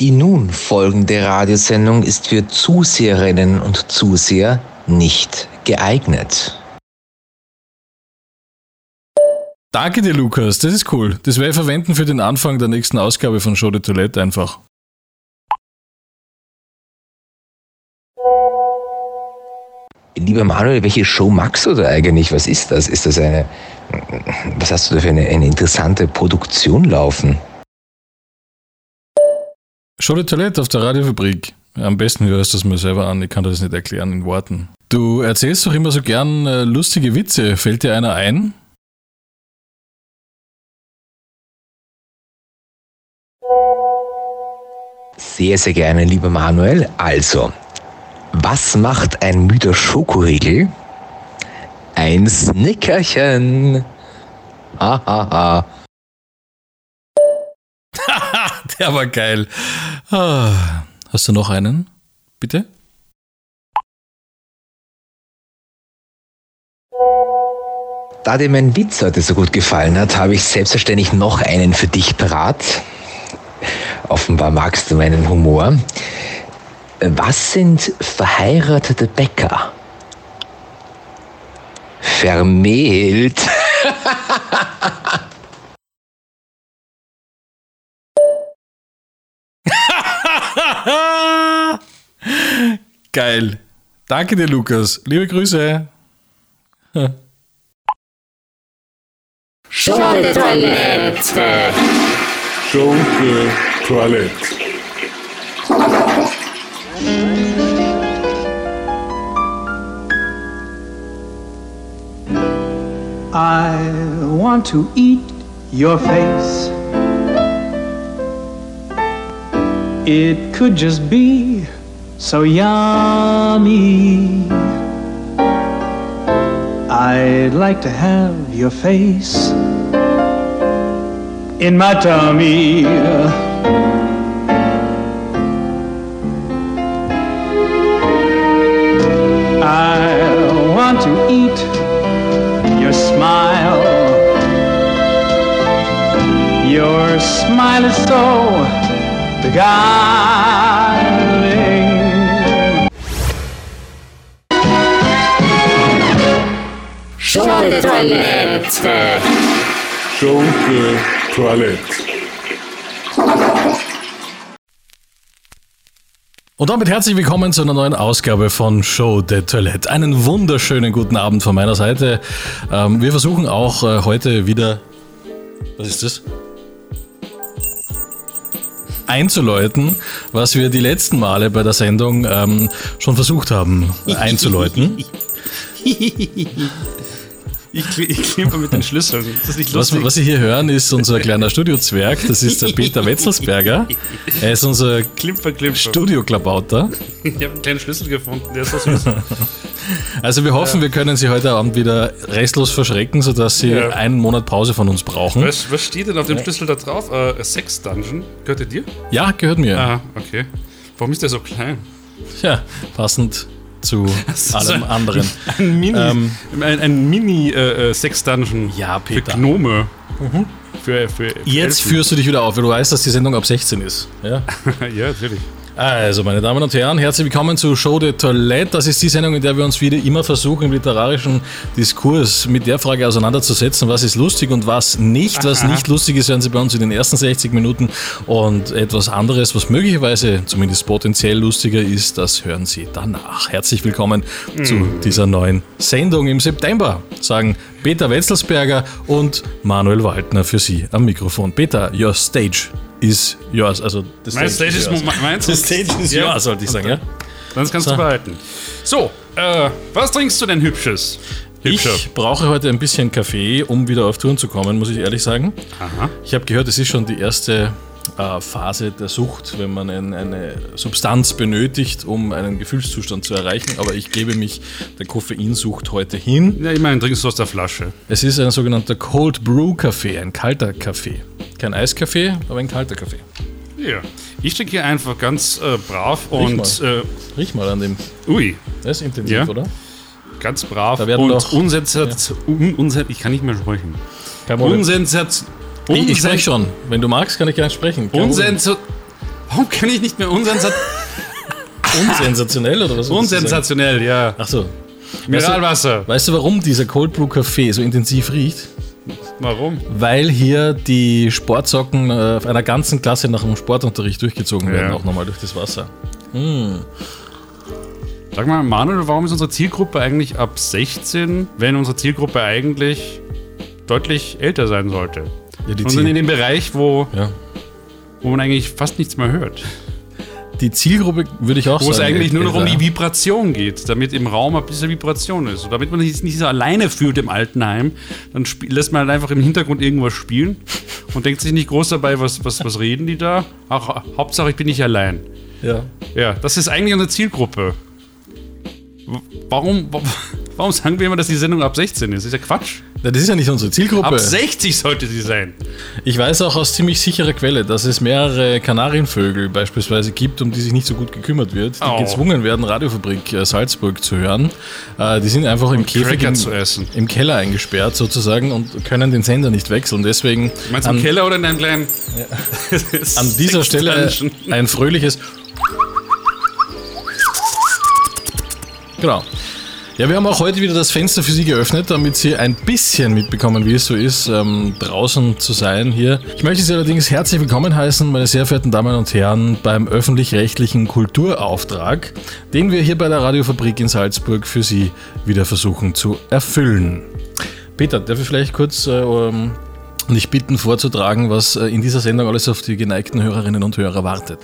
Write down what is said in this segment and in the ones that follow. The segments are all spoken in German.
Die nun folgende Radiosendung ist für Zuseherinnen und Zuseher nicht geeignet. Danke dir, Lukas. Das ist cool. Das werde ich verwenden für den Anfang der nächsten Ausgabe von Show de Toilette einfach. Lieber Manuel, welche Show magst du da eigentlich? Was ist das? Ist das eine, was hast du da für eine, eine interessante Produktion laufen? Show de Toilette auf der Radiofabrik. Am besten hörst du es mir selber an, ich kann das nicht erklären in Worten. Du erzählst doch immer so gern äh, lustige Witze. Fällt dir einer ein? Sehr, sehr gerne, lieber Manuel. Also, was macht ein müder Schokoriegel? Ein Snickerchen. Hahaha. Der war geil. Ah, Hast du noch einen? Bitte? Da dir mein Witz heute so gut gefallen hat, habe ich selbstverständlich noch einen für dich parat. Offenbar magst du meinen Humor. Was sind verheiratete Bäcker? Vermählt. Geil. Danke dir, Lukas. Liebe Grüße. Show de Toilette. Show de Toilette. I want to eat your face. It could just be so yummy. I'd like to have your face in my tummy. I want to eat your smile. Your smile is so beguiling. Toilette. Show de Toilette. Und damit herzlich willkommen zu einer neuen Ausgabe von Show de Toilette. Einen wunderschönen guten Abend von meiner Seite. Ähm, wir versuchen auch äh, heute wieder. Was ist das? einzuläuten, was wir die letzten Male bei der Sendung ähm, schon versucht haben einzuläuten. Ich, kl ich klimper mit den Schlüsseln. Was, was Sie hier hören, ist unser kleiner Studiozwerg. Das ist der Peter Wetzelsberger. Er ist unser. Studioklabauter. Ich habe einen kleinen Schlüssel gefunden, der ist so süß. Also wir hoffen, wir können Sie heute Abend wieder restlos verschrecken, sodass Sie Ja. einen Monat Pause von uns brauchen. was, was steht denn auf dem Schlüssel da drauf? Äh, Sex Dungeon. Gehört der dir? Ja, gehört mir. Aha, okay. Warum ist der so klein? Ja, passend zu allem ein- anderen. Ein Mini, Ähm. ein, ein Mini äh, äh, Sex Dungeon. Ja, Für Peter. Gnome. Für, für, für Jetzt Elfen. führst du dich wieder auf, weil du weißt, dass die Sendung ab 16 ist. Ja? ja, natürlich. Also, meine Damen und Herren, herzlich willkommen zu Show de Toilette. Das ist die Sendung, in der wir uns wieder immer versuchen, im literarischen Diskurs mit der Frage auseinanderzusetzen, was ist lustig und was nicht. Was nicht lustig ist, hören Sie bei uns in den ersten 60 Minuten. Und etwas anderes, was möglicherweise zumindest potenziell lustiger ist, das hören Sie danach. Herzlich willkommen zu dieser neuen Sendung im September, sagen Peter Wetzelsberger und Manuel Waldner für Sie am Mikrofon. Peter, your stage is yours. Also, das Mein Stage ist yours. mo- meins. Das Stage ist Ja. ja, sollte ich sagen, ja? Das kannst So. du behalten. So, äh, was trinkst du denn Hübsches? Hübscher. Ich brauche heute ein bisschen Kaffee, um wieder auf Touren zu kommen, muss ich ehrlich sagen. Aha. Ich habe gehört, es ist schon die erste Phase der Sucht, wenn man ein, eine Substanz benötigt, um einen Gefühlszustand zu erreichen. Aber ich gebe mich der Koffeinsucht heute hin. Ja, immerhin trinkst du aus der Flasche. Es ist ein sogenannter Cold Brew Kaffee, ein kalter Kaffee. Kein Eiskaffee, aber ein kalter Kaffee. Ja. Ich trinke hier einfach ganz äh, brav und mal. äh, Riech mal an dem. ui, Das ist intensiv, Ja. oder? ganz brav Da werden und doch- unsensat, un, ich kann nicht mehr sprechen. Unsensat, Ich, ich spreche schon. Wenn du magst, kann ich gerne sprechen. Unsensat, Warum kann ich nicht mehr unsensat Unsensationell oder was? du unsensationell, ja. Ach so. Mineralwasser. Weißt du, warum dieser Cold Brew Kaffee so intensiv riecht? Warum? Weil hier die Sportsocken äh, auf einer ganzen Klasse nach dem Sportunterricht durchgezogen werden, Ja. auch nochmal durch das Wasser. Sag mal, Manuel, warum ist unsere Zielgruppe eigentlich ab 16, wenn unsere Zielgruppe eigentlich deutlich älter sein sollte? Ja, die, Und sind in dem Bereich, wo, ja. wo man eigentlich fast nichts mehr hört. die Zielgruppe würde ich auch Wo es sagen. eigentlich nur noch um älter. die Vibration geht, damit im Raum ein bisschen Vibration ist. Und damit man sich nicht so alleine fühlt im Altenheim, dann lässt man halt einfach im Hintergrund irgendwas spielen und denkt sich nicht groß dabei, was, was, was reden die da. Ach, Hauptsache, ich bin nicht allein. Ja. Ja, das ist eigentlich unsere Zielgruppe. Warum, wa- warum sagen wir immer, dass die Sendung ab 16 ist? Das ist ja Quatsch. Ja, Das ist ja nicht unsere Zielgruppe. Ab 60 sollte sie sein. Ich weiß auch aus ziemlich sicherer Quelle, dass es mehrere Kanarienvögel beispielsweise gibt, um die sich nicht so gut gekümmert wird, die Oh. gezwungen werden, Radiofabrik äh, Salzburg zu hören. Äh, die sind einfach im Käfig im, zu essen. im Keller eingesperrt sozusagen und können den Sender nicht wechseln. Deswegen Meinst du im Keller oder in einem kleinen. an dieser Stelle ein fröhliches. Genau. Ja, wir haben auch heute wieder das Fenster für Sie geöffnet, damit Sie ein bisschen mitbekommen, wie es so ist, ähm, draußen zu sein hier. Ich möchte Sie allerdings herzlich willkommen heißen, meine sehr verehrten Damen und Herren, beim öffentlich-rechtlichen Kulturauftrag, den wir hier bei der Radiofabrik in Salzburg für Sie wieder versuchen zu erfüllen. Peter, darf ich vielleicht kurz äh, dich bitten vorzutragen, was äh, in dieser Sendung alles auf die geneigten Hörerinnen und Hörer wartet?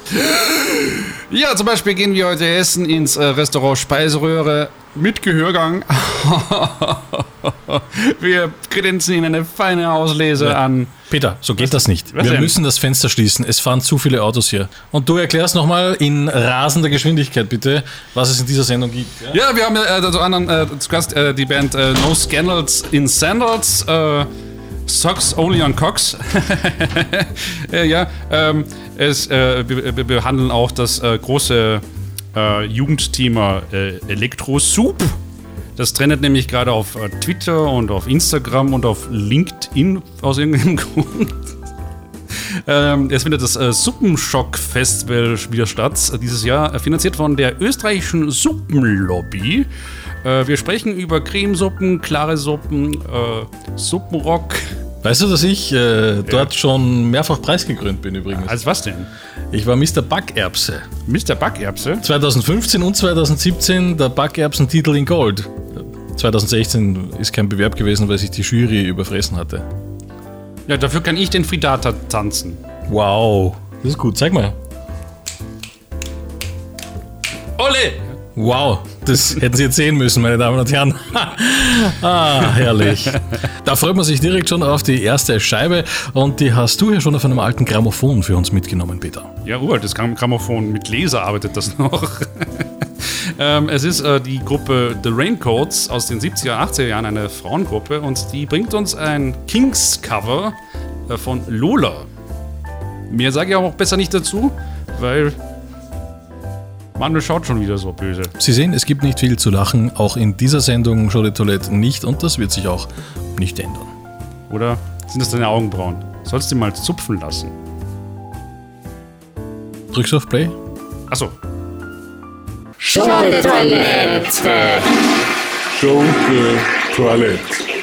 Ja, zum Beispiel gehen wir heute essen ins äh, Restaurant Speiseröhre mit Gehörgang. wir kredenzen Ihnen eine feine Auslese an. Peter, so geht das nicht. Was Wir denn? müssen das Fenster schließen. Es fahren zu viele Autos hier. Und du erklärst nochmal in rasender Geschwindigkeit bitte, was es in dieser Sendung gibt. Ja? Ja, wir haben äh, zu, anderen, äh, zu Gast äh, die Band äh, No Scandals in Sandals. Äh, Socks Only on Cox. ja, ähm, es, äh, wir, wir behandeln auch das äh, große äh, Jugendthema äh, Elektro Soup. Das trendet nämlich gerade auf äh, Twitter und auf Instagram und auf LinkedIn aus irgendeinem Grund. Ähm, es findet das äh, Suppenschock-Festival wieder statt, äh, dieses Jahr, äh, finanziert von der österreichischen Suppenlobby. Äh, wir sprechen über Cremesuppen, klare Suppen, äh, Suppenrock. Weißt du, dass ich äh, dort schon mehrfach preisgekrönt bin übrigens? Als was denn? Ich war Mr. Backerbse. Mr. Backerbse? 2015 und 2017 der Backerbsen-Titel in Gold. 2016 ist kein Bewerb gewesen, weil sich die Jury überfressen hatte. Ja, dafür kann ich den Frittata tanzen. Wow. Das ist gut. Zeig mal. Ole! Wow, das hätten Sie jetzt sehen müssen, meine Damen und Herren. ah, herrlich. Da freut man sich direkt schon auf die erste Scheibe und die hast du ja schon auf einem alten Grammophon für uns mitgenommen, Peter. Ja, Gram Grammophon. Mit Laser arbeitet das noch. ähm, es ist äh, die Gruppe The Raincoats aus den 70er, 80er Jahren, eine Frauengruppe. Und die bringt uns ein Kings-Cover äh, von Lola. Mehr sage ich auch besser nicht dazu, weil Manuel schaut schon wieder so böse. Sie sehen, es gibt nicht viel zu lachen, auch in dieser Sendung Show de Toilette nicht und das wird sich auch nicht ändern. Oder sind das deine Augenbrauen? Sollst du mal zupfen lassen. Drückst du auf Play? Achso, Schunke-Toilette. Schunke Toilette. I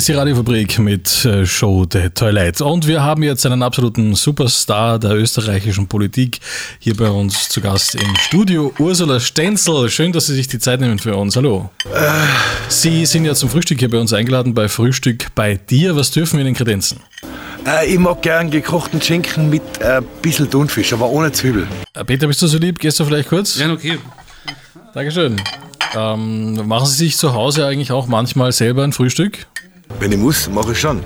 ist die Radiofabrik mit äh, Show de Toilette. Und wir haben jetzt einen absoluten Superstar der österreichischen Politik hier bei uns zu Gast im Studio. Ursula Stenzel, schön, dass Sie sich die Zeit nehmen für uns. Hallo. Sie sind ja zum Frühstück hier bei uns eingeladen bei Frühstück bei dir. Was dürfen wir in den Kredenzen? Äh, ich mag gern gekochten Schinken mit ein bisschen Thunfisch, aber ohne Zwiebel. Äh, Peter, bist du so lieb? Gehst du vielleicht kurz? ja, okay. Dankeschön. Ähm, machen Sie sich zu Hause eigentlich auch manchmal selber ein Frühstück? Wenn ich muss, mache ich schon.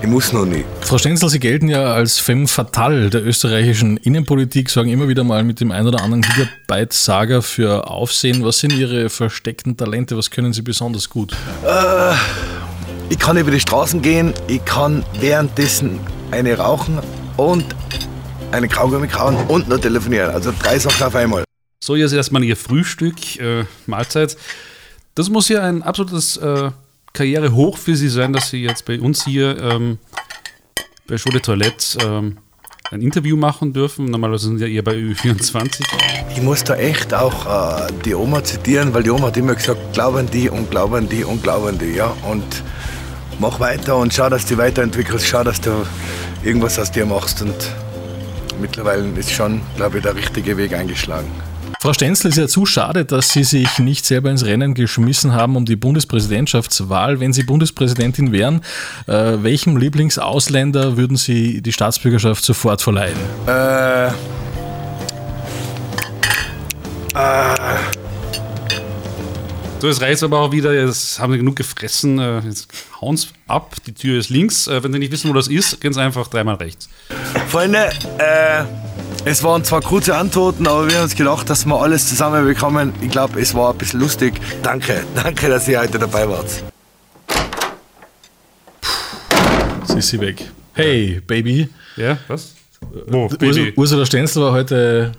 Ich muss noch nicht. Frau Stenzel, Sie gelten ja als femme fatale der österreichischen Innenpolitik, sorgen immer wieder mal mit dem ein oder anderen Gigabyte-Saga für Aufsehen. Was sind Ihre versteckten Talente? Was können Sie besonders gut? Ich kann über die Straßen gehen, ich kann währenddessen eine rauchen und eine Kaugummi kauen und noch telefonieren. Also drei Sachen auf einmal. So, jetzt erstmal Ihr Frühstück, äh, Mahlzeit. Das muss ja ein absolutes äh, Karrierehoch für Sie sein, dass Sie jetzt bei uns hier ähm, bei de Toilette ähm, ein Interview machen dürfen. Normalerweise sind ja eher bei Ö24. Ich muss da echt auch äh, die Oma zitieren, weil die Oma hat immer gesagt, glauben die und glauben die und glauben die. Ja? Und mach weiter und schau, dass du dich weiterentwickelst, schau, dass du irgendwas aus dir machst. Und mittlerweile ist schon, glaube ich, der richtige Weg eingeschlagen. Frau Stenzel ist ja zu schade, dass Sie sich nicht selber ins Rennen geschmissen haben um die Bundespräsidentschaftswahl. Wenn Sie Bundespräsidentin wären, äh, welchem Lieblingsausländer würden Sie die Staatsbürgerschaft sofort verleihen? Äh, So, jetzt reicht aber auch wieder. Jetzt haben Sie genug gefressen. Äh, jetzt hauen Sie ab. Die Tür ist links. Äh, wenn Sie nicht wissen, wo das ist, gehen Sie einfach dreimal rechts. Freunde, äh, es waren zwar kurze Antworten, aber wir haben uns gedacht, dass wir alles zusammenbekommen. Ich glaube, es war ein bisschen lustig. Danke, danke, dass ihr heute dabei wart. Sie ist sie weg. Hey, Baby. Ja, was? Wo? Ursula, Baby. Ursula Stenzel war heute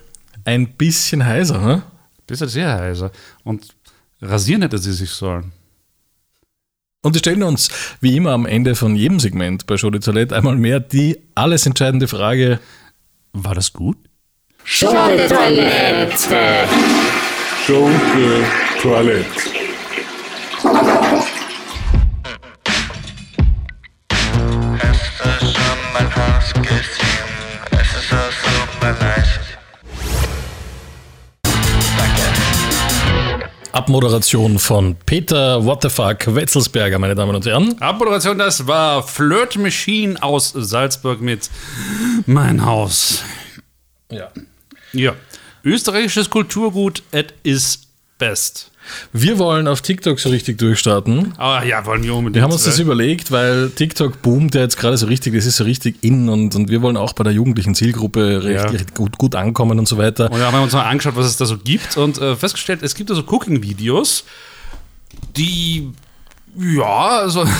ein bisschen heiser, ne? Das ist sehr heiser. Und rasieren hätte sie sich sollen. Und wir stellen uns, wie immer am Ende von jedem Segment bei Show de Toilette, einmal mehr die alles entscheidende Frage. War das gut? De Toilette. De Toilette. Abmoderation von Peter What the fuck Wetzelsberger, meine Damen und Herren. Abmoderation, das war Flirt Machine aus Salzburg mit Mein Haus. Ja. Ja. Österreichisches Kulturgut at is best. Wir wollen auf TikTok so richtig durchstarten. Ah ja, wollen wir unbedingt. Wir haben uns das überlegt, weil TikTok boomt ja jetzt gerade so richtig, das ist so richtig in und, und wir wollen auch bei der jugendlichen Zielgruppe recht, Ja. recht gut, gut ankommen und so weiter. Und da haben wir uns mal angeschaut, was es da so gibt und äh, festgestellt, es gibt also Cooking-Videos, die, ja, also,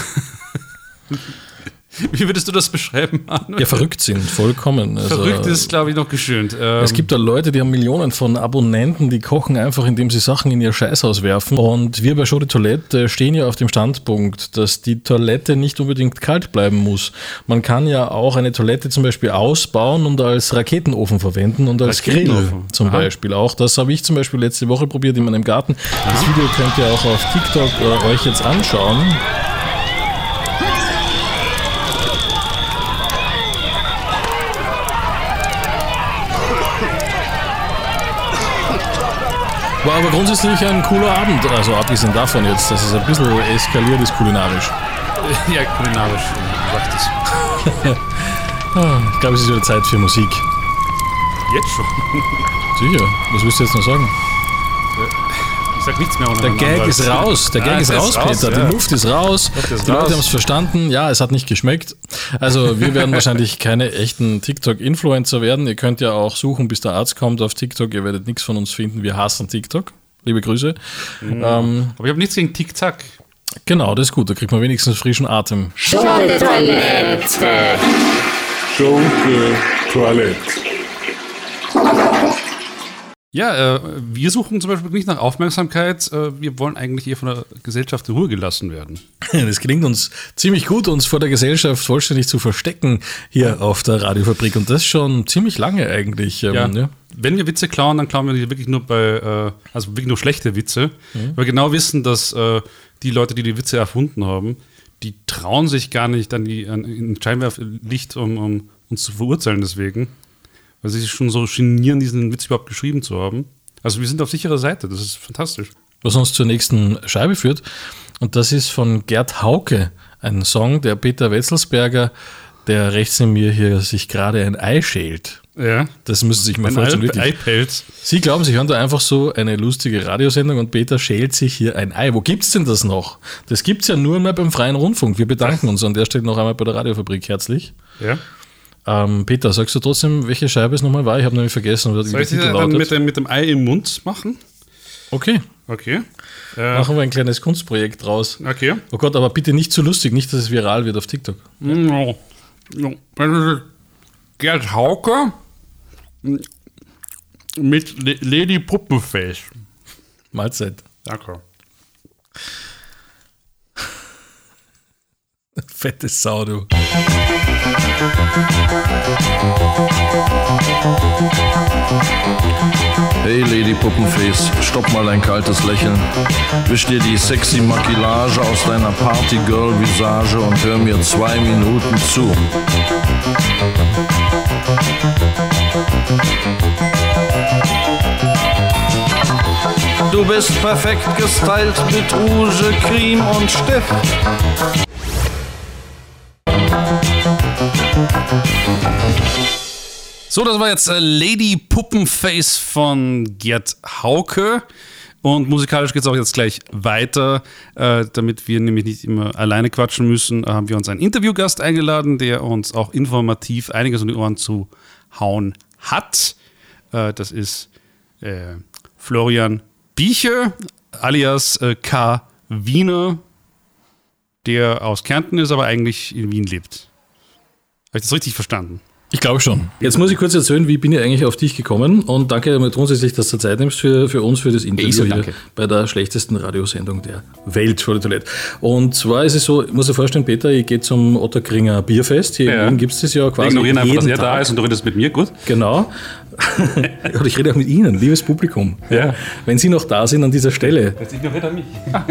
wie würdest du das beschreiben, Manuel? Ja, verrückt sind, vollkommen. Also, Verrückt ist, glaube ich, noch geschönt. Ähm, Es gibt da Leute, die haben Millionen von Abonnenten, die kochen einfach, indem sie Sachen in ihr Scheißhaus werfen. Und wir bei Show de Toilette stehen ja auf dem Standpunkt, dass die Toilette nicht unbedingt kalt bleiben muss. Man kann ja auch eine Toilette zum Beispiel ausbauen und als Raketenofen verwenden und als Grill zum Aha. Beispiel auch. Das habe ich zum Beispiel letzte Woche probiert in meinem Garten. Das Video könnt ihr auch auf TikTok äh, euch jetzt anschauen. War aber grundsätzlich ein cooler Abend. Also abgesehen davon jetzt, dass es ein bisschen eskaliert ist kulinarisch. ja, kulinarisch, du sagtest. Ich glaube, es ist wieder Zeit für Musik. Jetzt schon. Sicher. Was willst du jetzt noch sagen? Ich sag nichts mehr ohne Der Gag Anwalt. ist raus. Der Gag ist es raus, Peter. ja. Die Luft ist raus. Ist die raus. Leute haben es verstanden. Ja, es hat nicht geschmeckt. Also wir werden wahrscheinlich keine echten TikTok-Influencer werden. Ihr könnt ja auch suchen, bis der Arzt kommt auf TikTok. Ihr werdet nichts von uns finden. Wir hassen TikTok. Liebe Grüße. Mhm. Ähm, Aber ich habe nichts gegen Tic-Tac. genau, das ist gut. Da kriegt man wenigstens frischen Atem. De Toilette. De Toilette. Ja, äh, wir suchen zum Beispiel nicht nach Aufmerksamkeit. Äh, wir wollen eigentlich eher von der Gesellschaft in Ruhe gelassen werden. Das gelingt uns ziemlich gut, uns vor der Gesellschaft vollständig zu verstecken hier auf der Radiofabrik. Und das schon ziemlich lange eigentlich. Ähm, Ja. ja. Wenn wir Witze klauen, dann klauen wir die wirklich nur bei, äh, also wirklich nur schlechte Witze, Mhm. weil wir genau wissen, dass äh, die Leute, die die Witze erfunden haben, die trauen sich gar nicht an die an, in Scheinwerferlicht, um, um uns zu verurteilen deswegen, weil sie sich schon so genieren, diesen Witz überhaupt geschrieben zu haben. Also wir sind auf sicherer Seite, das ist fantastisch. was uns zur nächsten Scheibe führt. Und das ist von Gerd Hauke, ein Song, der Peter Wetzelsberger der rechts in mir hier sich gerade ein Ei schält. Ja. Das müssen Sie sich mal Ein vorstellen. Ei- wirklich. Eipelz. Sie glauben, Sie hören da einfach so eine lustige Radiosendung und Peter schält sich hier ein Ei. Wo gibt's denn das noch? Das gibt's ja nur mal beim Freien Rundfunk. Wir bedanken uns an der Stelle noch einmal bei der Radiofabrik herzlich. Ja. Ähm, Peter, sagst du trotzdem, welche Scheibe es nochmal war? Ich habe nämlich vergessen, Soll ich sie Titel dann mit dem, mit dem Ei im Mund machen? Okay, Okay. Äh, machen wir ein kleines Kunstprojekt draus. okay. Oh Gott, aber bitte nicht zu lustig, nicht, dass es viral wird auf TikTok. No. No. Ist Gerd Hauke mit Le- Lady Puppenface. Mahlzeit. Danke. Fette Sau, du. Hey Lady Puppenface, stopp mal dein kaltes Lächeln. Wisch dir die sexy Makilage aus deiner Partygirl-Visage und hör mir zwei Minuten zu. Du bist perfekt gestylt mit Rouge, Creme und Stift. So, das war jetzt äh, Lady Puppenface von Gerd Hauke. Und musikalisch geht es auch jetzt gleich weiter. Äh, damit wir nämlich nicht immer alleine quatschen müssen, äh, haben wir uns einen Interviewgast eingeladen, der uns auch informativ einiges um die Ohren zu hauen hat. Das ist Florian Bieche, alias K. Wiener, der aus Kärnten ist, aber eigentlich in Wien lebt. Habe ich das richtig verstanden? Ich glaube schon. Jetzt muss ich kurz erzählen, wie bin ich eigentlich auf dich gekommen und danke einmal grundsätzlich, dass du Zeit nimmst für, für uns, für das Interview sag hier danke. bei der schlechtesten Radiosendung der Welt, Schau die Toilette. Und zwar ist es so, ich muss dir vorstellen, Peter, ich gehe zum Otterkringer Bierfest. Hier Ja. in Wien gibt es das ja Wir quasi ignorieren einfach, dass er da Tag. ist und du redest mit mir, gut? Genau. und ich rede auch mit Ihnen, liebes Publikum. Ja. Wenn Sie noch da sind an dieser Stelle, Jetzt ignoriert er mich.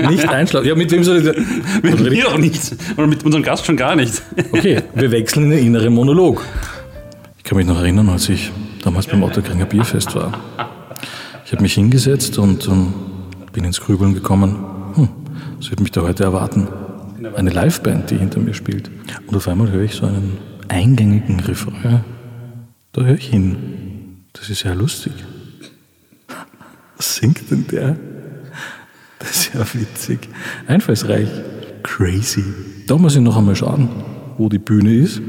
nicht einschlafen. Ja, mit wem soll ich denn? Mit mir auch nicht. Und mit unserem Gast schon gar nicht. Okay, wir wechseln in den inneren Monolog. Kann mich noch erinnern, als ich damals beim Otterkringer Bierfest war. Ich habe mich hingesetzt und ähm, bin ins Grübeln gekommen. Hm, was wird mich da heute erwarten? Eine Liveband, die hinter mir spielt. Und auf einmal höre ich so einen eingängigen Refrain. Da höre ich hin. Das ist ja lustig. Was singt denn der? Das ist ja witzig. Einfallsreich. Crazy. Da muss ich noch einmal schauen, wo die Bühne ist,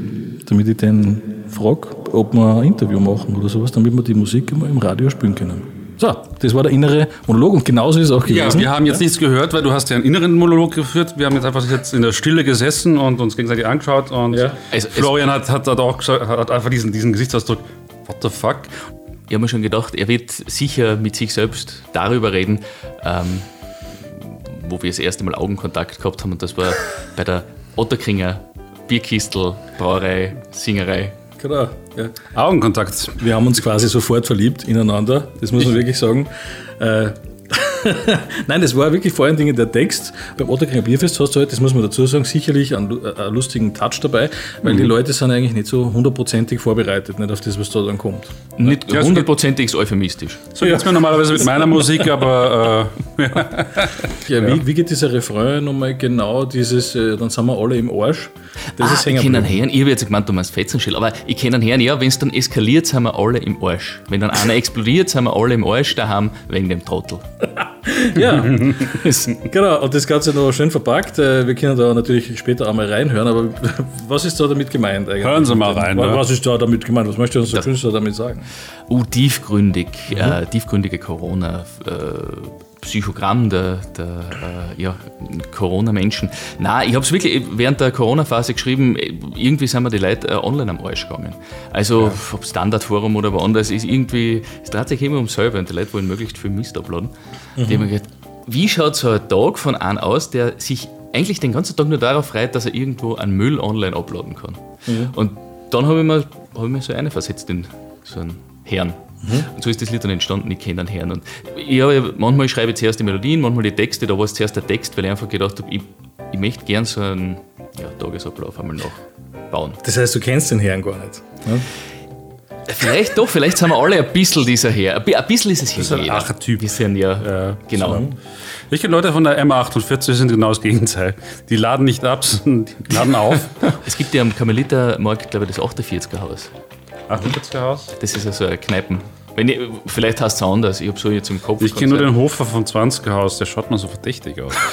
damit ich den frage, ob wir ein Interview machen oder sowas, damit wir die Musik immer im Radio spielen können. So, das war der innere Monolog und genauso ist es auch Ja, gewesen. wir haben jetzt nichts gehört, weil du hast ja einen inneren Monolog geführt. Wir haben jetzt einfach jetzt in der Stille gesessen und uns gegenseitig angeschaut und Ja. Also, es- Florian hat, hat, hat auch gesagt, hat einfach diesen, diesen Gesichtsausdruck, what the fuck? Ich habe mir schon gedacht, er wird sicher mit sich selbst darüber reden, ähm, wo wir das erste Mal Augenkontakt gehabt haben. Und das war bei der Otterkringer Bierkistel, Brauerei, Singerei. Genau, ja. Augenkontakt. Wir haben uns quasi sofort verliebt ineinander, das muss man wirklich sagen. Äh, Nein, das war wirklich vor allen Dingen der Text. Beim Otterkringer Bierfest hast du halt, das muss man dazu sagen, sicherlich einen, äh, einen lustigen Touch dabei, weil Mhm. die Leute sind eigentlich nicht so hundertprozentig vorbereitet, nicht auf das, was da dann kommt. Nicht Ja, hundertprozentig ist euphemistisch. So geht's mir normalerweise mit meiner Musik, aber äh, Ja, Wie, wie geht dieser Refrain nochmal genau? Dieses, äh, dann sind wir alle im Arsch. Das ah, ist ich kenne einen. Herrn, ich habe jetzt gemeint, du meinst Fetzenschell, aber ich kenne einen Herrn, ja, wenn es dann eskaliert, sind wir alle im Arsch. Wenn dann einer explodiert, sind wir alle im Arsch daheim wegen dem Trottel. Ja, genau. Und das Ganze noch schön verpackt. Äh, Wir können da natürlich später einmal reinhören, aber was ist da damit gemeint eigentlich? Hören Sie mal rein, Was, was ist da damit gemeint? Was möchte uns der Künstler damit sagen? Uh, tiefgründig, Mhm. äh, tiefgründige Corona. Äh, Psychogramm der, der äh, ja, Corona-Menschen. Nein, ich habe es wirklich während der Corona-Phase geschrieben, irgendwie sind mir die Leute äh, online am Arsch gegangen. Also, ob Standardforum oder woanders, ist irgendwie, es dreht sich immer um selber und die Leute wollen möglichst viel Mist uploaden. Mhm. Die haben gedacht, wie schaut so ein Tag von einem aus, der sich eigentlich den ganzen Tag nur darauf freut, dass er irgendwo einen Müll online uploaden kann? Und dann habe ich, mir- hab ich mir so eine versetzt in so einen Herrn. Und so ist das Lied dann entstanden, ich kenne den Herrn. Und ich habe, manchmal schreibe ich zuerst die Melodien, manchmal die Texte, da war es zuerst der Text, weil ich einfach gedacht habe, ich, ich möchte gern so einen ja, Tagesablauf einmal nachbauen. Das heißt, du kennst den Herrn gar nicht. Ne? Vielleicht doch, vielleicht sind wir alle ein bisschen dieser her. Ein bi- ein bisschen ist es hier ist ein. Archetyp. Wir sind ja, genau. Ich kenne Leute von der M48 sind genau das Gegenteil. Die laden nicht ab, sondern die laden auf. Es gibt ja am Karmelitermarkt, glaube ich, das 48er Haus. 48er Haus? Das ist ja so eine Kneipen. Wenn ich, vielleicht heißt es anders, ich habe so jetzt im Kopf. Ich kenne nur den Hofer vom 20er Haus, der schaut mir so verdächtig aus.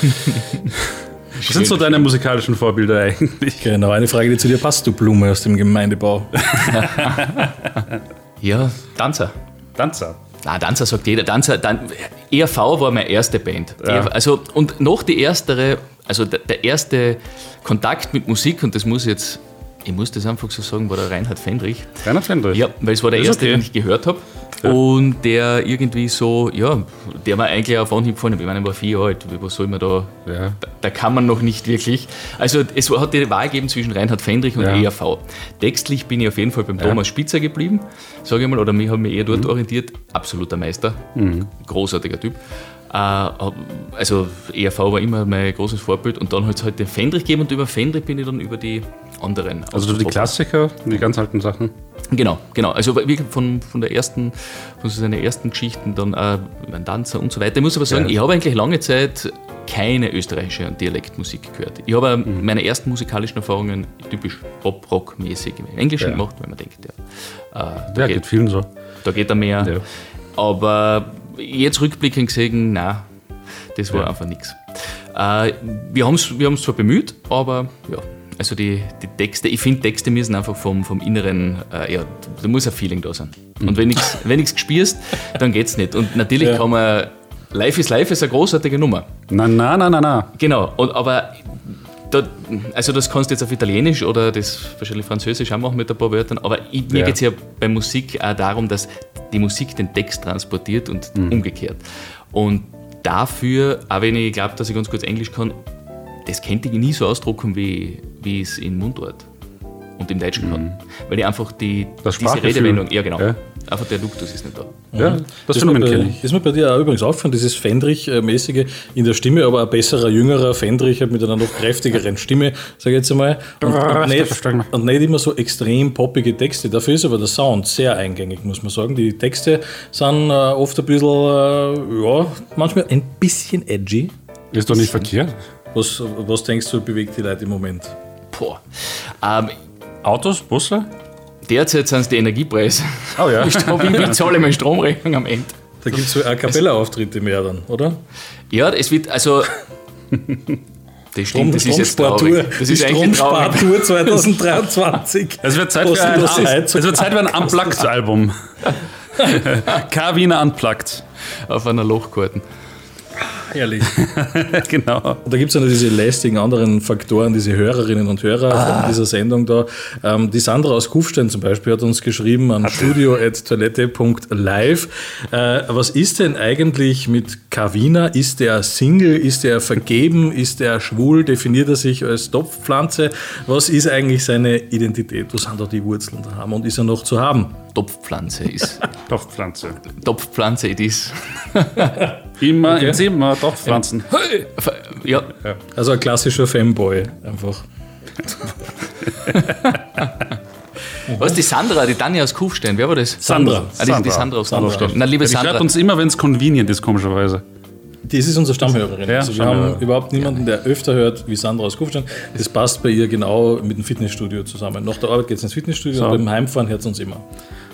Was sind so deine musikalischen Vorbilder eigentlich? Genau, eine Frage, die zu dir passt, du Blume aus dem Gemeindebau. Ja, Danzer. Danzer. Na, Danzer sagt jeder. Danzer, Dan ERV war meine erste Band. Ja. ERV also, und noch die erstere, also der, der erste Kontakt mit Musik, und das muss ich jetzt, ich muss das einfach so sagen, war der Reinhard Fendrich. Reinhard Fendrich? Ja, weil es war der Ist erste, okay. den ich gehört habe. Und der irgendwie so, ja, der war eigentlich auf Anhieb gefallen. Ich meine, ich war vier Jahre alt. Was soll man da, Ja. da? Da kann man noch nicht wirklich. Also, es hat die Wahl gegeben zwischen Reinhard Fendrich und Ja. ERV. Textlich bin ich auf jeden Fall beim Thomas Spitzer geblieben, sage ich mal, oder mich habe mich eher dort orientiert. Absoluter Meister. Mhm. Großartiger Typ. Äh, also, ERV war immer mein großes Vorbild. Und dann hat es halt den Fendrich gegeben und über Fendrich bin ich dann über die anderen. Also die. Klassiker, die ganz alten Sachen. Genau, genau. Also wirklich von, von der ersten, von seinen ersten Geschichten, dann äh, ein Danzer und so weiter. Ich muss aber sagen, Ja. ich habe eigentlich lange Zeit keine österreichische Dialektmusik gehört. Ich habe Mhm. meine ersten musikalischen Erfahrungen typisch Pop-Rock-mäßig im Englischen Ja. gemacht, weil man denkt, ja, äh, da, Ja, geht, geht vielen so. da geht er mehr. Ja. Aber jetzt rückblickend gesehen, nein, das war Ja. einfach nichts. Äh, wir haben es wir haben's zwar bemüht, aber ja, also die, die Texte, ich finde, Texte müssen einfach vom, vom Inneren, äh, ja, da muss ein Feeling da sein. Und wenn nichts wenn nichts gespürst, dann geht's nicht. Und natürlich Ja. kann man, Life is Life ist eine großartige Nummer. Na, na, na, na, na. Genau, und, aber da, also das kannst du jetzt auf Italienisch oder das wahrscheinlich Französisch auch machen mit ein paar Wörtern, aber ich, mir Ja. geht es ja bei Musik auch darum, dass die Musik den Text transportiert und umgekehrt. Und dafür, auch wenn ich glaube, dass ich ganz gut Englisch kann, das könnte ich nie so ausdrucken, wie, wie ich es in Mundart und im Deutschen kann. Weil ich einfach die, Das diese. Redewendung, ja genau, Ja. Einfach der Duktus ist nicht da. Ja, das ist, mir Phänomen bei, kenne ich. ist mir bei dir auch übrigens aufgefallen, dieses Fendrich-mäßige in der Stimme, aber ein besserer, jüngerer Fendrich halt mit einer noch kräftigeren Stimme, sage ich jetzt einmal. Und, und, nicht, und nicht immer so extrem poppige Texte. Dafür ist aber der Sound sehr eingängig, muss man sagen. Die Texte sind äh, oft ein bisschen, äh, ja, manchmal ein bisschen edgy. Ist doch nicht verkehrt. Was, was denkst du, bewegt die Leute im Moment? Boah. Ähm, Autos, Busse? Derzeit sind es die Energiepreise. Oh ja. Ich glaube, ich bezahle meine Stromrechnung am Ende. Da gibt es so A Cappella-Auftritte mehr dann, oder? Ja, es wird, also. Das stimmt, das ist jetzt Stromspartour. traurig. Das Die ist. Stromspartour 2023. Es wird Zeit für ein, es wird Zeit für ein Unplugged-Album. K. Wiener Unplugged. Auf einer Lochkarten. Herrlich. genau. Und da gibt es ja noch diese lästigen anderen Faktoren, diese Hörerinnen und Hörer Ah. von dieser Sendung da. Ähm, die Sandra aus Kufstein zum Beispiel hat uns geschrieben an studio.toilette.live. Äh, was ist denn eigentlich mit Kavina? Ist der Single? Ist er vergeben? Ist er schwul? Definiert er sich als Topfpflanze? Was ist eigentlich seine Identität? Wo sind da die Wurzeln daheim? Und ist er noch zu haben? Topfpflanze ist. Topfpflanze. Topfpflanze it is. Immer im Zimmer Topfpflanzen. Hey! Ja, Also ein klassischer Femboy einfach. was die Sandra, die Tanja aus Kufstein, wer war das? Sandra. Ah, die, die Sandra aus Kufstein. Na, liebe Die schreibt Sandra, uns immer, wenn es convenient ist, komischerweise. Das ist unsere Stammhörerin. Ja, also wir Stammhörer. haben überhaupt niemanden, der öfter hört wie Sandra aus Kufstein. Das passt bei ihr genau mit dem Fitnessstudio zusammen. Nach der Arbeit geht es ins Fitnessstudio So. und beim Heimfahren hört sie uns immer.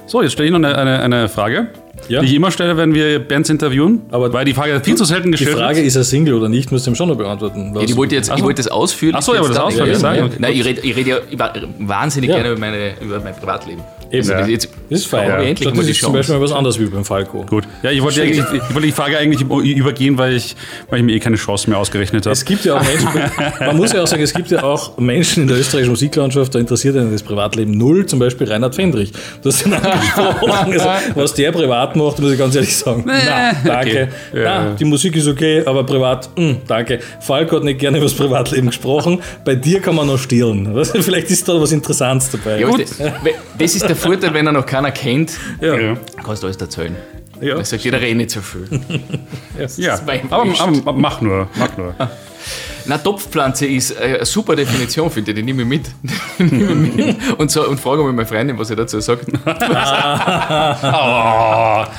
So, jetzt stelle ich noch eine, eine, eine Frage, Ja. die ich immer stelle, wenn wir Bands interviewen, Aber weil die Frage viel zu selten Die gestellt Frage, wird. ist er Single oder nicht, müsst ihr ihm schon noch beantworten. ja, ich wollte jetzt, ich wollte das ausführen. Ach so, ja, aber das ausführen, Ja, sagen. ja. Nein, ich rede ich red ja über, wahnsinnig Ja. gerne über, meine, über mein Privatleben. Eben. Also, Ja. das jetzt, Das ist fein. Wir endlich das die ist zum Beispiel mal was anderes wie beim Falco. Gut. Ja, ich wollte, eigentlich, ich wollte die Frage eigentlich übergehen, weil ich, weil ich mir eh keine Chance mehr ausgerechnet habe. Es gibt ja auch Menschen, man muss ja auch sagen, es gibt ja auch Menschen in der österreichischen Musiklandschaft, da interessiert einen das Privatleben null, zum Beispiel Reinhard Fendrich. Du hast ihn angesprochen. Also, was der privat macht, muss ich ganz ehrlich sagen. Na, danke. Okay. Ja. Na, die Musik ist okay, aber privat, mh, danke. Falco hat nicht gerne über das Privatleben gesprochen. Bei dir kann man noch stehlen. Vielleicht ist da was Interessantes dabei. ja, das, das ist der Vorteil, wenn er noch keiner kennt, Ja. Kannst du alles erzählen. Ja. Da sagt jeder eh nicht so viel. Ja, aber, aber mach nur, mach nur. Na, Topfpflanze ist äh, eine super Definition, finde ich, die nehme ich mit. Die nehme ich mit und, so, und frage mal meine Freundin, was sie dazu sagt. Oh.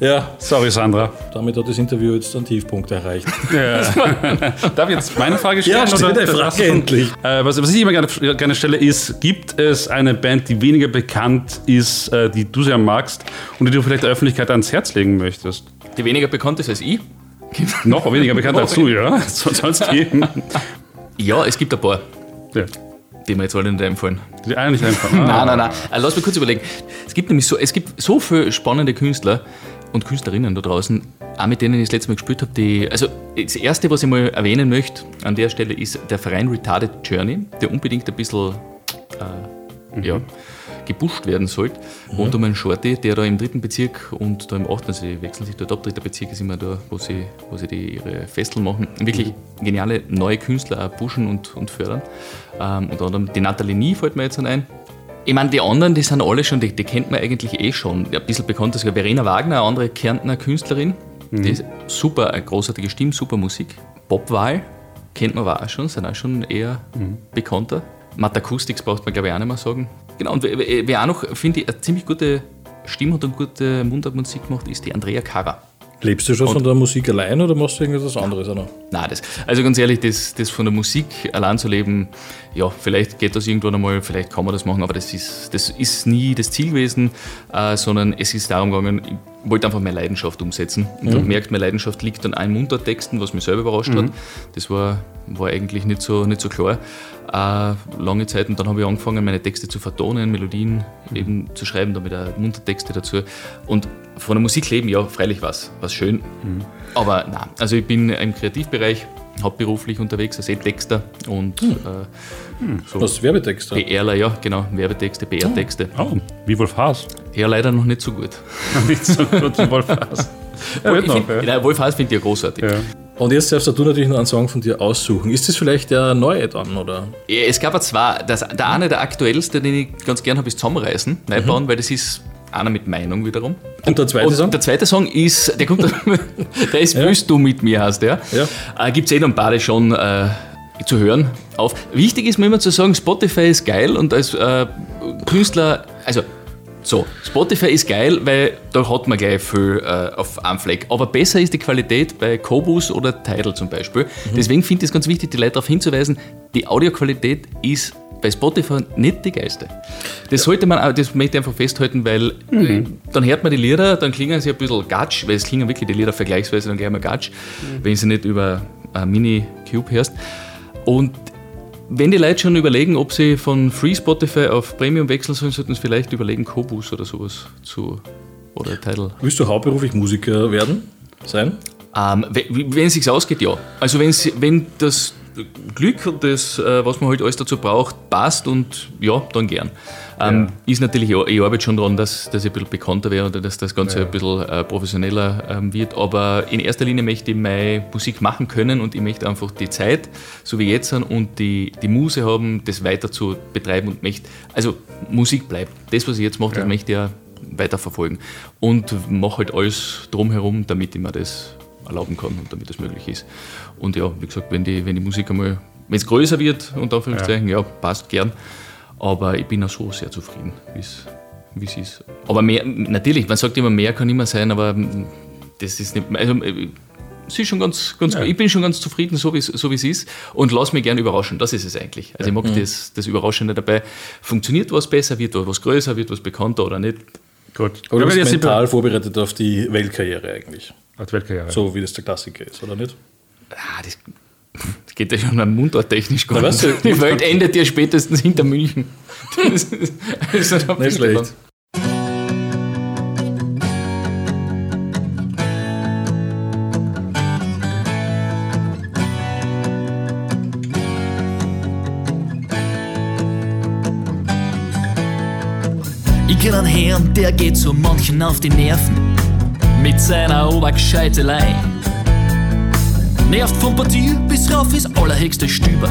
Ja, Sorry, Sandra. damit hat das Interview jetzt einen Tiefpunkt erreicht. Darf ich jetzt meine Frage stellen? Ja, stell deine Frage endlich. Äh, was, was ich immer gerne, gerne stelle, ist, gibt es eine Band, die weniger bekannt ist, äh, die du sehr magst und die du vielleicht der Öffentlichkeit ans Herz legen möchtest? Die weniger bekannt ist als ich. Noch weniger bekannt als du, ja? Soll es geben? Ja, es gibt ein paar, Ja. die mir jetzt alle nicht einfallen. Die eigentlich einfach. Ah. Nein, nein, nein. Äh, Lass mich kurz überlegen. Es gibt nämlich so, es gibt so viele spannende Künstler und Künstlerinnen da draußen, auch mit denen ich das letzte Mal gespielt habe, die. Also das erste, was ich mal erwähnen möchte an der Stelle, ist der Verein Retarded Journey, der unbedingt ein bisschen äh, ja, gebusht werden sollte. Rund um einen Shorty, der da im dritten Bezirk und da im achten, also die wechseln sich dort ab, dritter Bezirk ist immer da, wo sie, wo sie die, ihre Festel machen. Wirklich geniale neue Künstler auch pushen und, und fördern. Ähm, unter anderem die Nathalie Nie fällt mir jetzt ein. Ich meine, die anderen, die sind alle schon, die, die kennt man eigentlich eh schon. Ein bisschen bekannt ist ja Verena Wagner, eine andere Kärntner Künstlerin. Die ist super, eine großartige Stimme, super Musik. Bob Wahl kennt man aber auch schon, sind auch schon eher bekannter. Matt Acoustics braucht man, glaube ich, auch nicht mehr sagen. Genau, und wer, auch noch, finde ich, eine ziemlich gute Stimme und eine gute Mundartmusik macht, ist die Andrea Cara. Lebst du schon von der Musik allein oder machst du irgendwas anderes auch noch? Nein, das, also ganz ehrlich, das, das von der Musik allein zu leben, ja, vielleicht geht das irgendwann einmal, vielleicht kann man das machen, aber das ist, das ist nie das Ziel gewesen, äh, sondern es ist darum gegangen, wollte einfach meine Leidenschaft umsetzen und Mhm. habe gemerkt, meine Leidenschaft liegt an einem Muntertexten, was mich selber überrascht Mhm. hat. Das war, war eigentlich nicht so, nicht so klar. Äh, lange Zeit und dann habe ich angefangen, meine Texte zu vertonen, Melodien eben zu schreiben, damit auch Muntertexte dazu. Und von der Musik leben, ja, freilich was, was schön. Aber nein, also ich bin im Kreativbereich hauptberuflich unterwegs als E-Texter und äh, so Was, Werbetexter? PRler, ja, genau, Werbetexte, PR-Texte. Oh, wie Wolf Haas. Ja, leider noch nicht so gut. Nicht so gut wie Wolf Haas. Ja, ich noch, find, ja. Nein, Wolf Haas finde ich ja großartig. Ja. Und jetzt darfst du natürlich noch einen Song von dir aussuchen. Ist das vielleicht der neue dann, oder? Ja, Es gab ja zwei. Das, der eine, der aktuellste, den ich ganz gern habe, ist Zusammenreißen, Neubauen, weil das ist einer mit Meinung wiederum. Und der zweite Und Song? der zweite Song ist, der kommt, der ist Willst du mit mir, heißt der. Ja. Äh, Gibt es eh noch ein paar, die schon äh, zu hören auf. Wichtig ist mir immer zu sagen, Spotify ist geil und als äh, Künstler, also so, Spotify ist geil, weil da hat man gleich viel äh, auf einem Fleck. Aber besser ist die Qualität bei Kobus oder Tidal zum Beispiel. Deswegen finde ich es ganz wichtig, die Leute darauf hinzuweisen, die Audioqualität ist bei Spotify nicht die geilste. Das sollte man das möchte ich einfach festhalten, weil äh, dann hört man die Lieder, dann klingen sie ein bisschen gatsch, weil es klingen wirklich die Lieder vergleichsweise dann gleich mal gatsch, wenn sie nicht über ein Mini-Cube hörst. Und wenn die Leute schon überlegen, ob sie von Free Spotify auf Premium wechseln sollen, sollten sie vielleicht überlegen, Kobus oder sowas zu oder Tidal. Willst du hauptberuflich Musiker werden? Sein? Ähm, we- wenn es sich ausgeht, ja. Also wenn's, wenn das Glück und das, äh, was man halt alles dazu braucht, passt und ja, dann gern. Ähm, Ist natürlich, ja, ich arbeite schon daran, dass, dass ich ein bisschen bekannter werde oder dass das Ganze Ja. ein bisschen äh, professioneller ähm, wird. Aber in erster Linie möchte ich meine Musik machen können und ich möchte einfach die Zeit, so wie jetzt, und die, die Muse haben, das weiter zu betreiben und möchte, also Musik bleibt. Das, was ich jetzt mache, das Ja. möchte ich ja weiterverfolgen. Und mache halt alles drumherum, damit ich mir das erlauben kann und damit das möglich ist. Und ja, wie gesagt, wenn die, wenn die Musik einmal, wenn es größer wird, unter Anführungszeichen, ja. passt gern. Aber ich bin auch so sehr zufrieden, wie es wie es ist. Aber mehr, natürlich, man sagt immer, mehr kann immer sein, aber mm, das ist nicht, also äh, ist schon ganz, ganz Ja. ich bin schon ganz zufrieden, so wie es so wie es ist und lass mich gern überraschen, das ist es eigentlich. Also ich mag Mhm. das, das Überraschende dabei. Funktioniert was besser, wird was größer, wird was bekannter oder nicht. Gut. Aber du bist mental vorbereitet auf die Weltkarriere eigentlich. Als Weltkarriere. So wie das der Klassiker ist, oder nicht? Ah, das, das geht ja schon am Mundort-technisch nicht. weißt du, Die Welt endet ja spätestens hinter München. Das ist, das ist ein Nicht schlecht. Ich kenn einen Herrn, der geht so manchen auf die Nerven. Mit seiner Obergescheitelei. Genervt vom Partie bis rauf ins allerhöchste Stüber.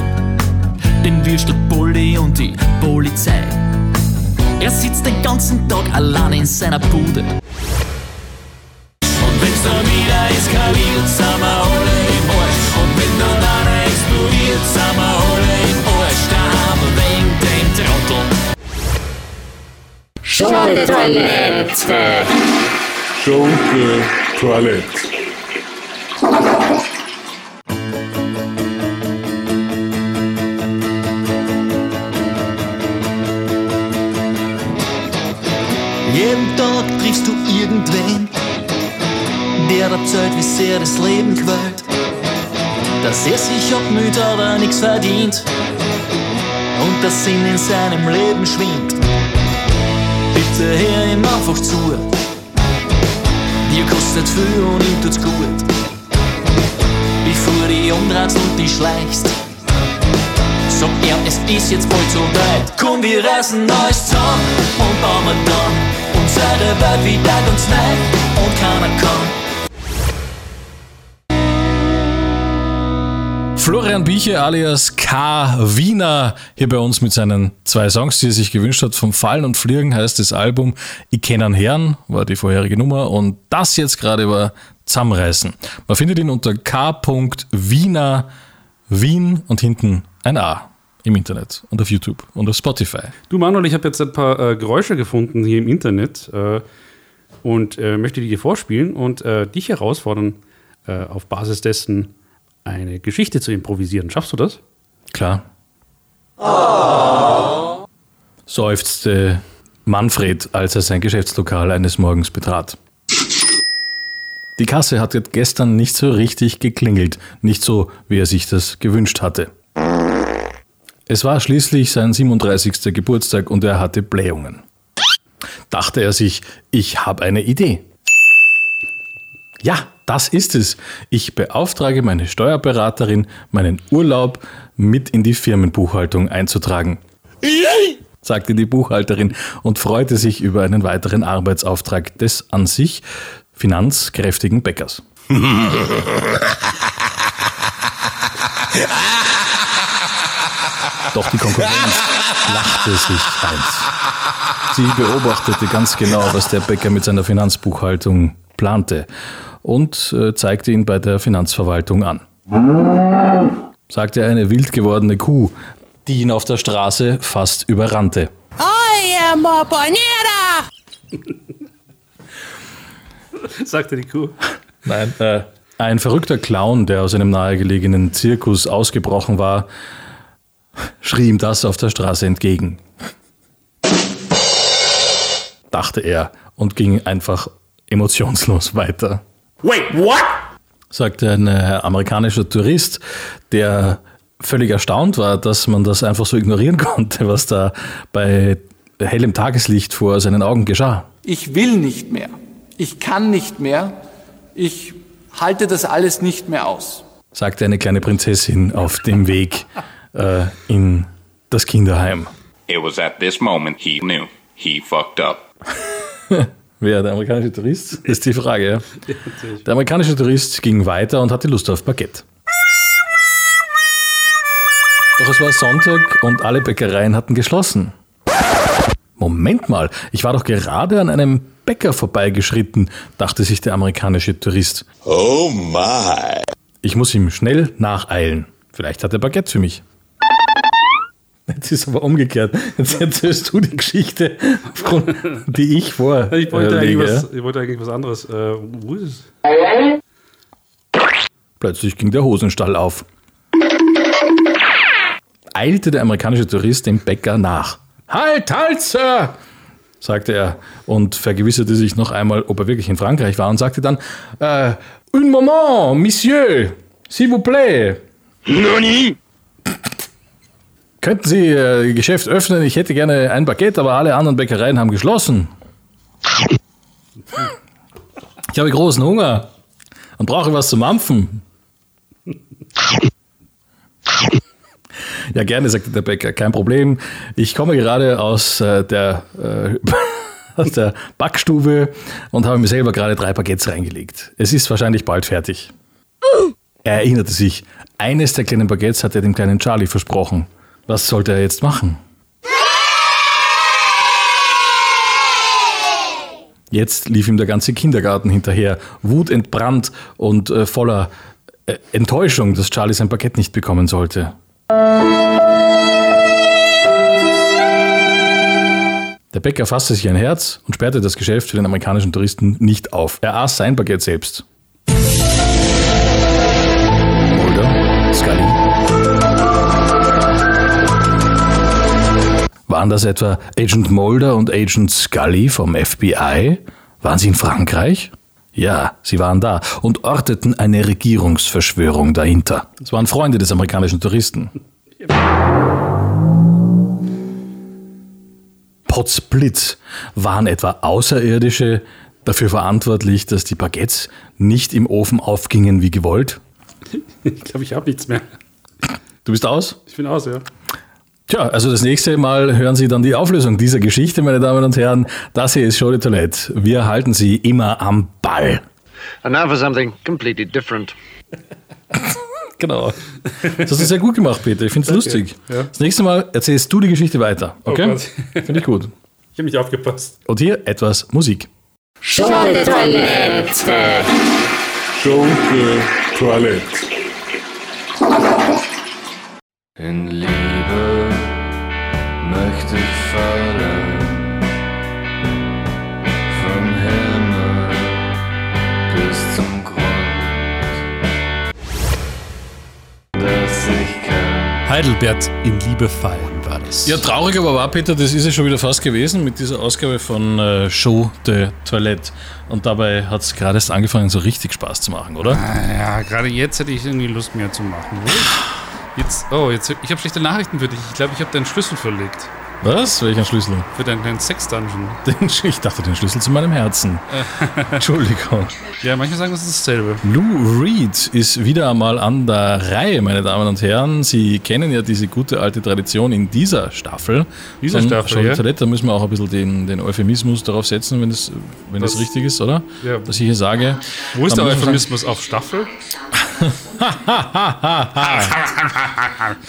Den Würstel Bulli und die Polizei. Er sitzt den ganzen Tag allein in seiner Bude. Und wenn's dann wieder eskaliert, sind wir alle im Arsch. Und wenn dann einer explodiert, sind wir alle im Arsch. wir wegen dem Trottel. Schade Toilette! Schunke Toilette. Triffst du irgendwen, der erzählt, wie sehr das Leben quält. Dass er sich abmüht, aber nichts verdient und der Sinn in seinem Leben schwingt. Bitte hör ihm einfach zu. Dir kostet viel und ihm tut's gut. Bevor die umdrehst und die schleichst, sag er, es ist jetzt bald so weit. Komm, wir reisen alles zusammen und bauen dann unsere Welt wieder ganz neu und keiner kann. Florian Bieche alias K. Wiener hier bei uns mit seinen zwei Songs, die er sich gewünscht hat. Vom Fallen und Fliegen heißt das Album Ich kenne einen Herrn, war die vorherige Nummer. Und das jetzt gerade war Zusammenreißen. Man findet ihn unter K. Wiener Wien und hinten ein A im Internet und auf YouTube und auf Spotify. Du Manuel, ich habe jetzt ein paar äh, Geräusche gefunden hier im Internet äh, und äh, möchte die dir vorspielen und äh, dich herausfordern, äh, auf Basis dessen eine Geschichte zu improvisieren. Schaffst du das? Klar. Seufzte Manfred, als er sein Geschäftslokal eines Morgens betrat. Die Kasse hatte gestern nicht so richtig geklingelt, nicht so, wie er sich das gewünscht hatte. Es war schließlich sein 37. Geburtstag und er hatte Blähungen. Dachte er sich, ich habe eine Idee. Ja, das ist es. Ich beauftrage meine Steuerberaterin, meinen Urlaub mit in die Firmenbuchhaltung einzutragen. sagte die Buchhalterin und freute sich über einen weiteren Arbeitsauftrag des an sich finanzkräftigen Bäckers. Doch die Konkurrenz lachte sich eins. Sie beobachtete ganz genau, was der Bäcker mit seiner Finanzbuchhaltung plante und äh, zeigte ihn bei der Finanzverwaltung an. Sagte eine wild gewordene Kuh, die ihn auf der Straße fast überrannte. Oye, Moponera! Sagte die Kuh. Nein, äh, ein verrückter Clown, der aus einem nahegelegenen Zirkus ausgebrochen war, schrie ihm das auf der Straße entgegen. Dachte er und ging einfach emotionslos weiter. Wait, what? sagte ein äh, amerikanischer Tourist, der völlig erstaunt war, dass man das einfach so ignorieren konnte, was da bei hellem Tageslicht vor seinen Augen geschah. Ich will nicht mehr. Ich kann nicht mehr. Ich halte das alles nicht mehr aus. sagte eine kleine Prinzessin auf dem Weg äh, in das Kinderheim. It was at this moment he knew he fucked up. Wer, der amerikanische Tourist? Ist die Frage. Ja. Der amerikanische Tourist ging weiter und hatte Lust auf Baguette. Doch es war Sonntag und alle Bäckereien hatten geschlossen. Moment mal, ich war doch gerade an einem Bäcker vorbeigeschritten, dachte sich der amerikanische Tourist. Oh my. Ich muss ihm schnell nacheilen. Vielleicht hat er Baguette für mich. Jetzt ist aber umgekehrt. Jetzt erzählst du die Geschichte, aufgrund, die ich vor. Ich wollte, äh, eigentlich, lege, was, ich wollte eigentlich was anderes. Äh, wo ist es? Plötzlich ging der Hosenstall auf. Eilte der amerikanische Tourist dem Bäcker nach. Halt, halt, Sir! sagte er und vergewisserte sich noch einmal, ob er wirklich in Frankreich war und sagte dann, äh, un moment, Monsieur, s'il vous plaît. Noni? Könnten Sie äh, Ihr Geschäft öffnen? Ich hätte gerne ein Baguette, aber alle anderen Bäckereien haben geschlossen. Ich habe großen Hunger und brauche was zum Mampfen. Ja, gerne, sagte der Bäcker, kein Problem. Ich komme gerade aus äh, der, äh, aus der Backstube und habe mir selber gerade drei Baguettes reingelegt. Es ist wahrscheinlich bald fertig. Er erinnerte sich, eines der kleinen Baguettes hat er dem kleinen Charlie versprochen. Was sollte er jetzt machen? Jetzt lief ihm der ganze Kindergarten hinterher, wutentbrannt und äh, voller äh, Enttäuschung, dass Charlie sein Baguette nicht bekommen Der Bäcker fasste sich ein Herz und sperrte das Geschäft für den amerikanischen Touristen nicht auf. Er aß sein Baguette selbst. Mulder, Scully. Waren das etwa Agent Mulder und Agent Scully vom FBI? Waren sie in Frankreich? Ja, sie waren da und orteten eine Regierungsverschwörung dahinter. Es waren Freunde des amerikanischen Touristen. Potzblitz waren etwa Außerirdische dafür verantwortlich, dass die Baguettes nicht im Ofen aufgingen wie gewollt? Ich glaube, ich habe nichts mehr. Du bist aus? Ich bin aus, ja. Tja, also das nächste Mal hören Sie dann die Auflösung dieser Geschichte, meine Damen und Herren. Das hier ist Show de Toilette. Wir halten Sie immer am Ball. And now for something completely different. Genau. Das hast du sehr gut gemacht, Peter. Ich finde es Danke. lustig. Ja. Das nächste Mal erzählst du die Geschichte weiter. Oh Okay? Gott. finde ich gut. Ich habe nicht aufgepasst. Und hier etwas Musik. Show de Toilette. Show de Toilette. In Heidelbert in Liebe fallen war das. Ja, traurig aber war, Peter, das ist ja schon wieder fast gewesen mit dieser Ausgabe von äh, Show de Toilette. Und dabei hat es gerade erst angefangen, so richtig Spaß zu machen, oder? Ah, Ja, gerade jetzt hätte ich irgendwie Lust mehr zu machen. Jetzt, oh, jetzt, ich habe schlechte Nachrichten für dich. Ich glaube, ich habe deinen Schlüssel verlegt. Was? Welchen Schlüssel? Für deinen, deinen Sex-Dungeon. Den, ich dachte, den Schlüssel zu meinem Herzen. Entschuldigung. Ja, manche sagen, das ist dasselbe. Lou Reed ist wieder einmal an der Reihe, meine Damen und Herren. Sie kennen ja diese gute alte Tradition in dieser Staffel. Dieser Von Staffel, de ja. Toilette, da müssen wir auch ein bisschen den, den Euphemismus darauf setzen, wenn es wenn das Was? richtig ist, oder? Ja. Dass ich hier sage. Wo ist der man sagen- Euphemismus auf Staffel?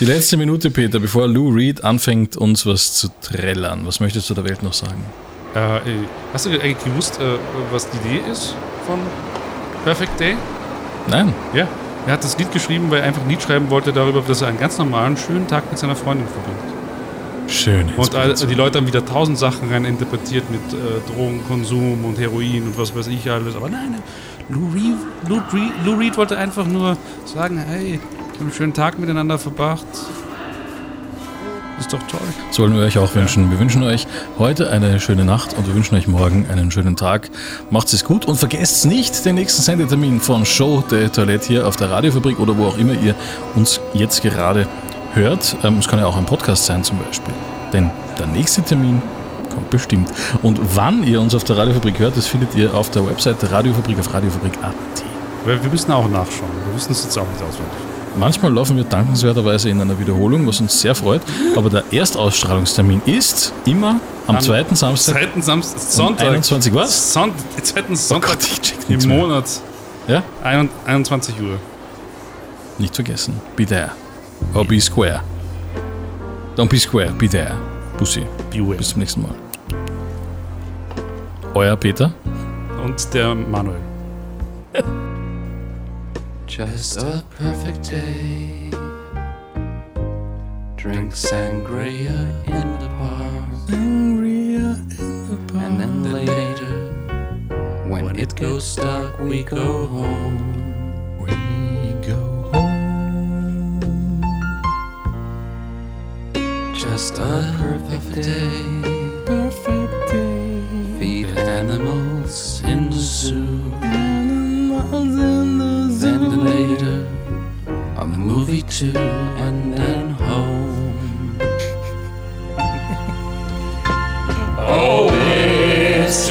Die letzte Minute, Peter, bevor Lou Reed anfängt, uns was zu trällern. Was möchtest du der Welt noch sagen? Äh, äh, hast du eigentlich gewusst, äh, was die Idee ist von Perfect Day? Nein. Ja. Er hat das Lied geschrieben, weil er einfach ein Lied schreiben wollte darüber, dass er einen ganz normalen, schönen Tag mit seiner Freundin verbringt. Schön. Und all- die Leute haben wieder tausend Sachen rein interpretiert mit äh, Drogenkonsum und Heroin und was weiß ich alles. Aber nein, Lou Reed, Lou, Reed, Lou Reed wollte einfach nur sagen, hey, wir haben einen schönen Tag miteinander verbracht. Ist doch toll. Das wollen wir euch auch wünschen. Wir wünschen euch heute eine schöne Nacht und wir wünschen euch morgen einen schönen Tag. Macht's es gut und vergesst nicht den nächsten Sendetermin von Show de Toilette hier auf der Radiofabrik oder wo auch immer ihr uns jetzt gerade hört. Ähm, es kann ja auch ein Podcast sein zum Beispiel. Denn der nächste Termin kommt bestimmt. Und wann ihr uns auf der Radiofabrik hört, das findet ihr auf der Website Radiofabrik auf radiofabrik.at. Wir müssen auch nachschauen. Wir wissen es jetzt auch nicht auswendig. Manchmal laufen wir dankenswerterweise in einer Wiederholung, was uns sehr freut. Aber der Erstausstrahlungstermin ist immer am, Am zweiten Samstag. Zweiten Samstag, um Sonntag. 21 was? Son zweiten Sonntag Oh Gott, im. Monat. Ja? Ein- 21 Uhr. Nicht vergessen. Be there. Or be square. Don't be square, be there. Bussi. Bis zum nächsten Mal. Euer Peter. Und der Manuel. Just a perfect day. Drink sangria in the park. Sangria in the park. And then later, when it goes dark, we go home. Just a perfect day. Perfect day. Feed animals in the zoo. Animals in the zoo. Then later, a movie too, and then home. oh, it's